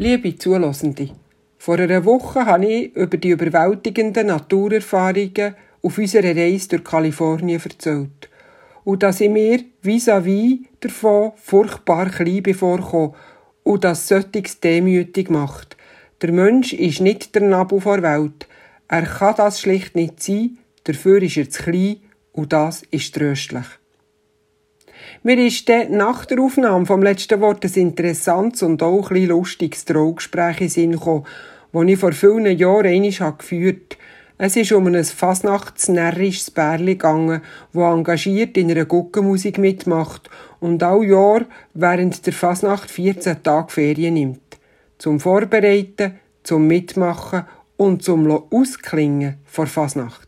Liebe Zulosende, vor einer Woche habe ich über die überwältigenden Naturerfahrungen auf unserer Reise durch Kalifornien erzählt. Und dass ich mir vis-à-vis davon furchtbar klein bevorkomme und das solches demütig macht. Der Mensch ist nicht der Nabu der Welt. Er kann das schlicht nicht sein, dafür ist er zu klein und das ist tröstlich. Mir ist dann nach der Aufnahme vom letzten Wort ein interessantes und auch ein lustiges Traugespräch in Sinn gekommen, das ich vor vielen Jahren einmal geführt habe. Es ist um ein fasnachtsnärrisches Bärli gegangen, das engagiert in einer Guckenmusik mitmacht und all Jahr während der Fasnacht 14 Tage Ferien nimmt. Zum Vorbereiten, zum Mitmachen und zum Ausklingen vor Fasnacht.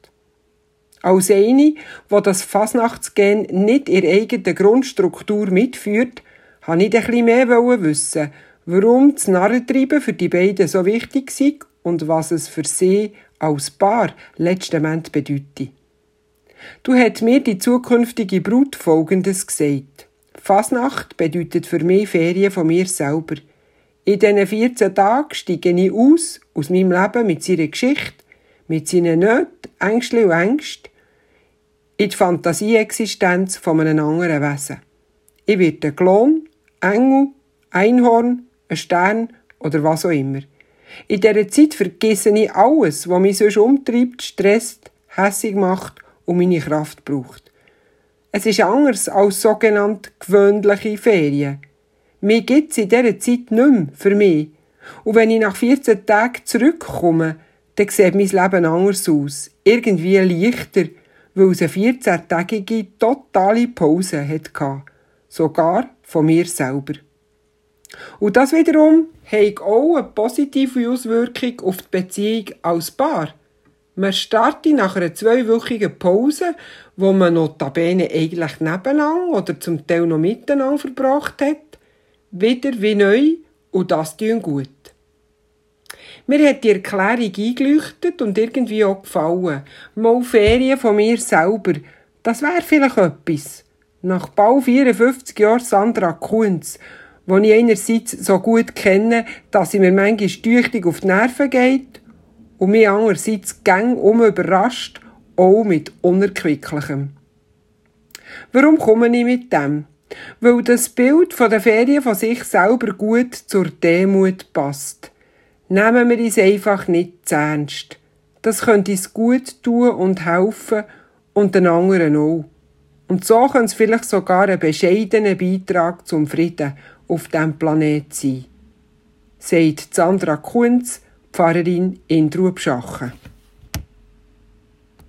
Als eine, wo das Fasnachtsgen nicht ihre eigene Grundstruktur mitführt, habe ich bisschen mehr wissen, warum das Narrentreiben für die beiden so wichtig ist und was es für sie als Paar letztendlich bedeutet. Du hast mir die zukünftige Brut Folgendes gesagt. Fasnacht bedeutet für mich Ferien von mir selber. In diesen 14 Tagen steige ich aus, aus meinem Leben mit seiner Geschichte, mit seinen Nöten, Ängsten und Ängsten, in die Fantasieexistenz von einem anderen Wesen. Ich werde ein Klon, Engel, Einhorn, ein Stern oder was auch immer. In dieser Zeit vergesse ich alles, was mich sonst umtreibt, stresst, hässig macht und meine Kraft braucht. Es ist anders als sogenannte gewöhnliche Ferien. Mir gibt es in dieser Zeit nicht mehr für mich. Und wenn ich nach 14 Tagen zurückkomme, dann sieht mein Leben anders aus. Irgendwie leichter, weil es eine 14-tägige totale Pause hatte. Sogar von mir selber. Und das wiederum hat auch eine positive Auswirkung auf die Beziehung als Paar. Man startet nach einer zweiwöchigen Pause, wo man notabene eigentlich nebeneinander oder zum Teil noch miteinander verbracht hat, wieder wie neu und das tun gut. Mir hat die Erklärung eingeleuchtet und irgendwie auch gefallen. Mal Ferien von mir selber. Das wäre vielleicht etwas. Nach bald 54 Jahren Sandra Kunz, wo ich einerseits so gut kenne, dass sie mir manchmal tüchtig auf die Nerven geht und mich andererseits gang um überrascht, auch mit Unerquicklichem. Warum komme ich mit dem? Weil das Bild von der Ferien von sich selber gut zur Demut passt. Nehmen wir uns einfach nicht zu ernst. Das könnte uns gut tun und helfen und den anderen auch. Und so könnte es vielleicht sogar ein bescheidener Beitrag zum Frieden auf diesem Planet sein. Sagt Sandra Kunz, Pfarrerin in Trubschachen.